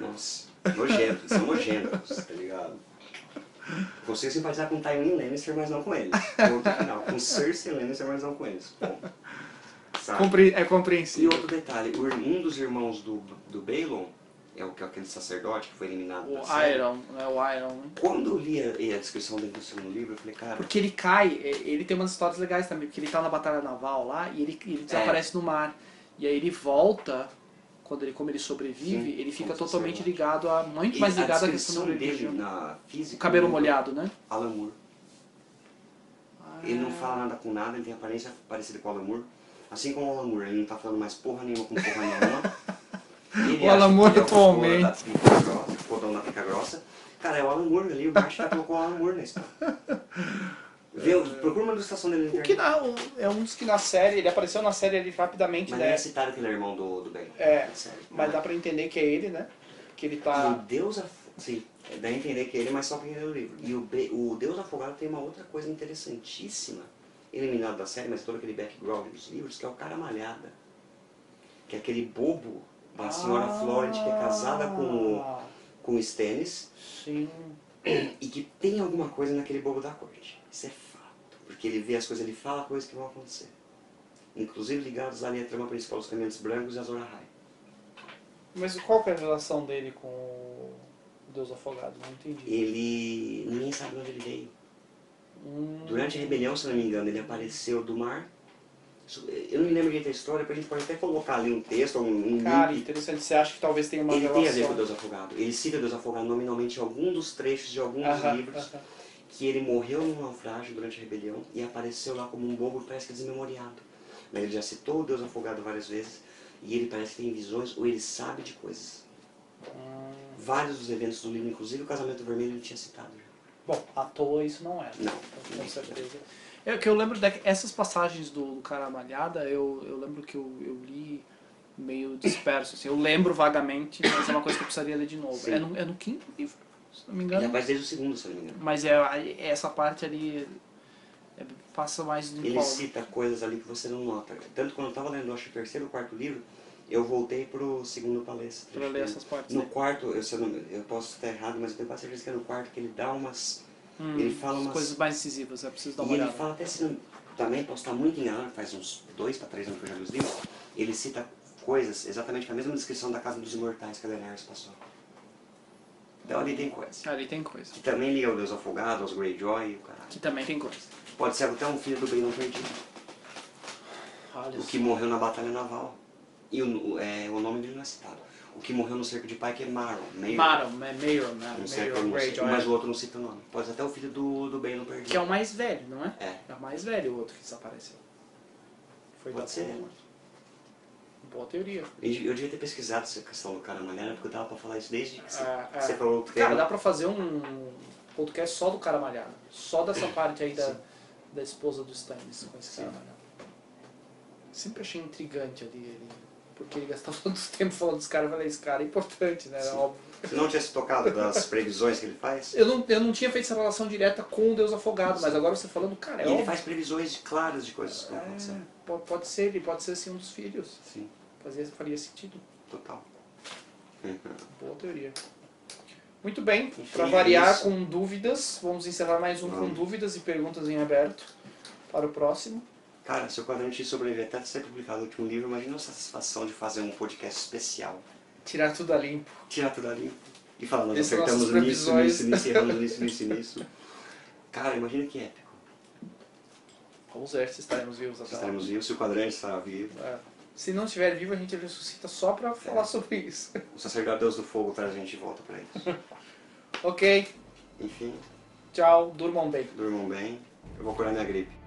[SPEAKER 2] Nossa, nojentos, são nojentos, tá ligado? Consigo simpatizar com Tywin Lannister, mas não com eles. Ponto final. Com Cersei Lannister, mas não com eles. Sabe?
[SPEAKER 1] Compre- é
[SPEAKER 2] E
[SPEAKER 1] compreensível.
[SPEAKER 2] outro detalhe, um dos irmãos do, do Balon, é o que é aquele sacerdote que foi eliminado da
[SPEAKER 1] O
[SPEAKER 2] série.
[SPEAKER 1] Iron, né? O Iron, né?
[SPEAKER 2] Quando eu li a, a descrição dele no segundo livro, eu falei, cara,
[SPEAKER 1] Porque ele cai, é, ele tem umas histórias legais também, porque ele tá na batalha naval lá e ele, ele desaparece no mar. E aí ele volta, quando ele, como ele sobrevive,
[SPEAKER 2] Sim,
[SPEAKER 1] ele fica totalmente
[SPEAKER 2] sacerdote.
[SPEAKER 1] ligado a. muito
[SPEAKER 2] e
[SPEAKER 1] mais ligado à questão
[SPEAKER 2] descrição
[SPEAKER 1] da
[SPEAKER 2] dele
[SPEAKER 1] religião.
[SPEAKER 2] na física...
[SPEAKER 1] O cabelo molhado, né?
[SPEAKER 2] Alan Moore. Ele não fala nada com nada, ele tem aparência parecida com o Alan Moore. Assim como o Alan Moore, ele não tá falando mais porra nenhuma com porra nenhuma. Ele
[SPEAKER 1] O Alan Moore
[SPEAKER 2] é o
[SPEAKER 1] atualmente.
[SPEAKER 2] da pica grossa, fodão da pica grossa. Cara, é o Alan Moore ali, o Bart já colocou o Alan Moore na história. Vê, procura uma ilustração dele na
[SPEAKER 1] O que
[SPEAKER 2] internet.
[SPEAKER 1] na, é um dos que na série, ele apareceu na série ali rapidamente,
[SPEAKER 2] Mas
[SPEAKER 1] né?
[SPEAKER 2] é citado que ele é irmão do, do Ben.
[SPEAKER 1] É,
[SPEAKER 2] sério.
[SPEAKER 1] Mas
[SPEAKER 2] Não
[SPEAKER 1] dá
[SPEAKER 2] é.
[SPEAKER 1] pra entender que é ele, né? Que ele
[SPEAKER 2] E o
[SPEAKER 1] tá.
[SPEAKER 2] Deus Afogado. Sim, dá a entender que ele, mas só quem lê o livro. E o, Be- o Deus Afogado tem uma outra coisa interessantíssima, eliminado da série, mas todo aquele background dos livros, que é o cara malhada. Que é aquele bobo da senhora
[SPEAKER 1] Ah,
[SPEAKER 2] Florent, que é casada com, o- com o Stannis,
[SPEAKER 1] Sim.
[SPEAKER 2] e que tem alguma coisa naquele bobo da corte. Isso é fato. Porque ele vê as coisas, ele fala coisas que vão acontecer. Inclusive ligados ali à trama principal dos Caminhantes Brancos e Azor Ahai.
[SPEAKER 1] Mas qual que é a relação dele com o Deus Afogado? Não entendi.
[SPEAKER 2] Ele. ninguém sabe de onde ele veio.
[SPEAKER 1] Hum,
[SPEAKER 2] Durante a rebelião, se não me engano, ele apareceu do mar. Isso- Eu não me lembro direito da história, a gente pode até colocar ali um texto, um, um
[SPEAKER 1] Cara,
[SPEAKER 2] link.
[SPEAKER 1] interessante. Você acha que talvez tenha uma
[SPEAKER 2] Ele
[SPEAKER 1] relação?
[SPEAKER 2] tem a ver com Deus Afogado. Ele cita Deus Afogado nominalmente em algum dos trechos de alguns
[SPEAKER 1] Aham,
[SPEAKER 2] livros.
[SPEAKER 1] aham.
[SPEAKER 2] Que ele morreu num naufrágio durante a rebelião e apareceu lá como um bobo parece que desmemoriado. Mas ele já citou o Deus Afogado várias vezes e ele parece que tem visões ou ele sabe de coisas.
[SPEAKER 1] Hum,
[SPEAKER 2] Vários dos eventos do livro, inclusive o Casamento Vermelho, ele tinha citado.
[SPEAKER 1] Bom, à toa isso não é.
[SPEAKER 2] Não.
[SPEAKER 1] Com certeza. É que eu lembro dessas passagens do Cara Malhada, eu, eu lembro que eu, eu li meio disperso. Assim. Eu lembro vagamente, mas é uma coisa que eu precisaria ler de novo.
[SPEAKER 2] Sim.
[SPEAKER 1] É no, é no quinto livro, se não me
[SPEAKER 2] Ele
[SPEAKER 1] engano.
[SPEAKER 2] aparece desde o segundo, se não me engano.
[SPEAKER 1] Mas é, aí essa parte ali é, passa mais no
[SPEAKER 2] Ele cita coisas ali que você não nota. Tanto quando eu estava lendo, acho, o terceiro ou quarto livro, eu voltei pro segundo palestra.
[SPEAKER 1] Pra ler essas partes.
[SPEAKER 2] No
[SPEAKER 1] né?
[SPEAKER 2] quarto, eu, se eu, não, eu posso estar errado, mas eu tenho quase certeza que é no quarto que ele dá umas...
[SPEAKER 1] Hum,
[SPEAKER 2] ele fala
[SPEAKER 1] as
[SPEAKER 2] umas-
[SPEAKER 1] coisas mais decisivas, é preciso dar
[SPEAKER 2] E
[SPEAKER 1] uma
[SPEAKER 2] ele
[SPEAKER 1] olhada.
[SPEAKER 2] fala até se não, também, posso estar muito enganado, faz uns dois para três anos que eu já li os livros, ele cita coisas exatamente com a mesma descrição da Casa dos Imortais que a Daenerys passou. Então ali tem coisa.
[SPEAKER 1] Ali tem coisa.
[SPEAKER 2] Que também liga ao Deus Afogado, aos Greyjoy e o caralho.
[SPEAKER 1] Aqui também tem coisa.
[SPEAKER 2] Pode ser até um filho do Baelon perdido.
[SPEAKER 1] Olha
[SPEAKER 2] O que morreu na Batalha Naval. E o, é, o nome dele não é citado. O que morreu no cerco de Pike é Maron. Maron.
[SPEAKER 1] Maron, é Maron, né?
[SPEAKER 2] Não
[SPEAKER 1] Maron Greyjoy.
[SPEAKER 2] mas o outro não cita o nome. Pode até o filho do, do Baelon perdido.
[SPEAKER 1] Que é o mais velho, não é?
[SPEAKER 2] É.
[SPEAKER 1] É o mais velho o outro que desapareceu. Foi
[SPEAKER 2] Pode ser.
[SPEAKER 1] Boa. Boa teoria.
[SPEAKER 2] Eu eu devia ter pesquisado essa questão do cara maneira, porque eu tava pra falar isso desde que você,
[SPEAKER 1] É, é.
[SPEAKER 2] você falou que
[SPEAKER 1] Cara, dá pra fazer um podcast só do cara malhado. Só dessa parte aí da,
[SPEAKER 2] Sim.
[SPEAKER 1] da esposa do Stannis com esse cara malhado. Sempre achei intrigante ali ele. Porque ele gastava todo o tempo falando dos caras. Eu falei, esse cara é importante, né?
[SPEAKER 2] Sim.
[SPEAKER 1] Óbvio.
[SPEAKER 2] Você não tinha se tocado das previsões que ele faz?
[SPEAKER 1] Eu não, eu não tinha feito essa relação direta com o Deus Afogado, mas agora você falando, cara, é
[SPEAKER 2] e ele
[SPEAKER 1] óbvio.
[SPEAKER 2] faz previsões claras de coisas que vão acontecer.
[SPEAKER 1] É, po- pode ser, ele pode ser sim um dos filhos.
[SPEAKER 2] Sim,
[SPEAKER 1] Fazia, faria sentido.
[SPEAKER 2] total.
[SPEAKER 1] Boa teoria. Muito bem,
[SPEAKER 2] Enfim,
[SPEAKER 1] para
[SPEAKER 2] é
[SPEAKER 1] variar
[SPEAKER 2] isso.
[SPEAKER 1] com dúvidas, vamos encerrar mais um com
[SPEAKER 2] Vamos.
[SPEAKER 1] dúvidas e perguntas em aberto para o próximo.
[SPEAKER 2] Cara, se o quadrante sobreviver até ser publicado o último livro, imagina a satisfação de fazer um podcast especial.
[SPEAKER 1] Tirar tudo a limpo.
[SPEAKER 2] Tirar tudo ali e falar, nós
[SPEAKER 1] Essas
[SPEAKER 2] acertamos
[SPEAKER 1] nossas
[SPEAKER 2] nisso, nisso, nisso, erramos nisso, nisso, nisso. Cara, imagina que épico.
[SPEAKER 1] Ver se estaremos vivos até
[SPEAKER 2] estaremos vivos, se o quadrante estará vivo.
[SPEAKER 1] É. Se não estiver vivo, a gente ressuscita só pra falar sobre isso.
[SPEAKER 2] O sacerdote Deus do Fogo traz a gente de volta para isso.
[SPEAKER 1] ok,
[SPEAKER 2] Enfim,
[SPEAKER 1] tchau, durmam bem.
[SPEAKER 2] durmam bem. Eu vou curar minha gripe.